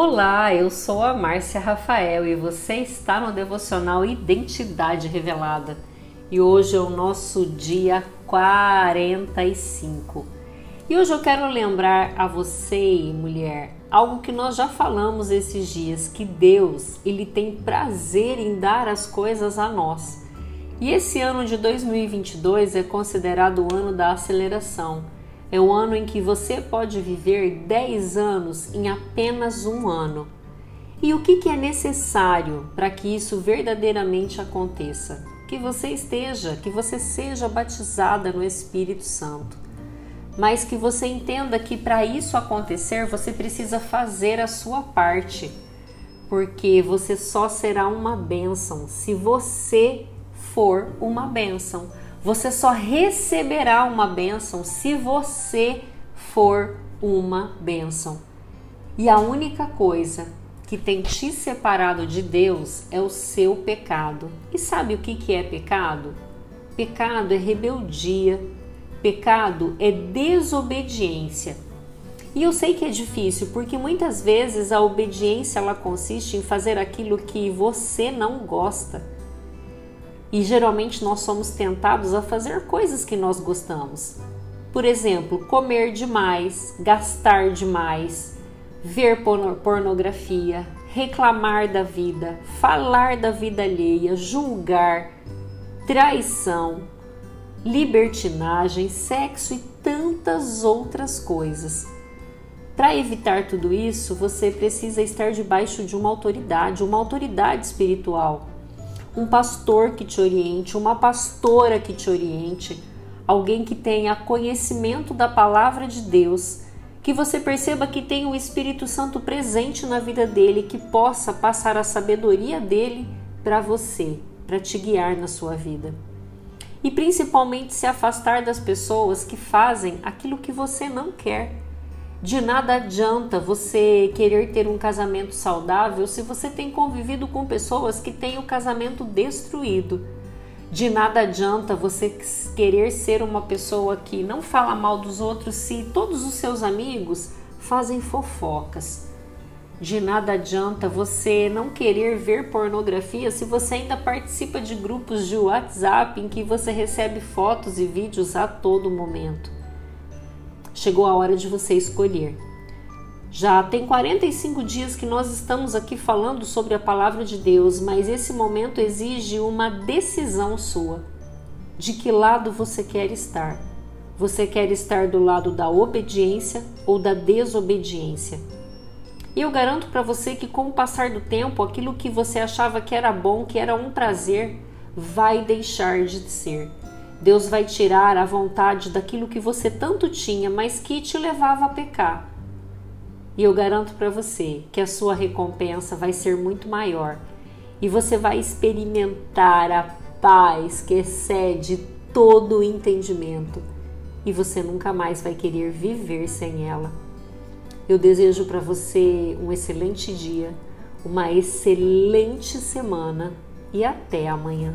Olá, eu sou a Márcia Rafael e você está no devocional Identidade Revelada. E hoje é o nosso dia 45. E hoje eu quero lembrar a você, mulher, algo que nós já falamos esses dias, que Deus, ele tem prazer em dar as coisas a nós. E esse ano de 2022 é considerado o ano da aceleração é o ano em que você pode viver 10 anos em apenas um ano. E o que, é necessário para que isso verdadeiramente aconteça? Que você esteja, que você seja batizada no Espírito Santo. Mas que você entenda que para isso acontecer você precisa fazer a sua parte, porque você só será uma bênção se você for uma bênção. Você só receberá uma bênção se você for uma bênção. E a única coisa que tem te separado de Deus é o seu pecado. E sabe o que, é pecado? Pecado é rebeldia, pecado é desobediência. E eu sei que é difícil, porque muitas vezes a obediência ela consiste em fazer aquilo que você não gosta. E geralmente nós somos tentados a fazer coisas que nós gostamos. Por exemplo, comer demais, gastar demais, ver pornografia, reclamar da vida, falar da vida alheia, julgar, traição, libertinagem, sexo e tantas outras coisas. Para evitar tudo isso, você precisa estar debaixo de uma autoridade, uma autoridade espiritual um pastor que te oriente, uma pastora que te oriente, alguém que tenha conhecimento da palavra de Deus, que você perceba que tem o Espírito Santo presente na vida dele, que possa passar a sabedoria dele para você, para te guiar na sua vida. E principalmente se afastar das pessoas que fazem aquilo que você não quer de nada adianta você querer ter um casamento saudável se você tem convivido com pessoas que têm o casamento destruído. De nada adianta você querer ser uma pessoa que não fala mal dos outros se todos os seus amigos fazem fofocas. De nada adianta você não querer ver pornografia se você ainda participa de grupos de WhatsApp em que você recebe fotos e vídeos a todo momento chegou a hora de você escolher. Já tem 45 dias que nós estamos aqui falando sobre a palavra de Deus, mas esse momento exige uma decisão sua. De que lado você quer estar? Você quer estar do lado da obediência ou da desobediência? E eu garanto para você que com o passar do tempo, aquilo que você achava que era bom, que era um prazer, vai deixar de ser. Deus vai tirar a vontade daquilo que você tanto tinha, mas que te levava a pecar. E eu garanto para você que a sua recompensa vai ser muito maior e você vai experimentar a paz que excede todo o entendimento e você nunca mais vai querer viver sem ela. Eu desejo para você um excelente dia, uma excelente semana e até amanhã.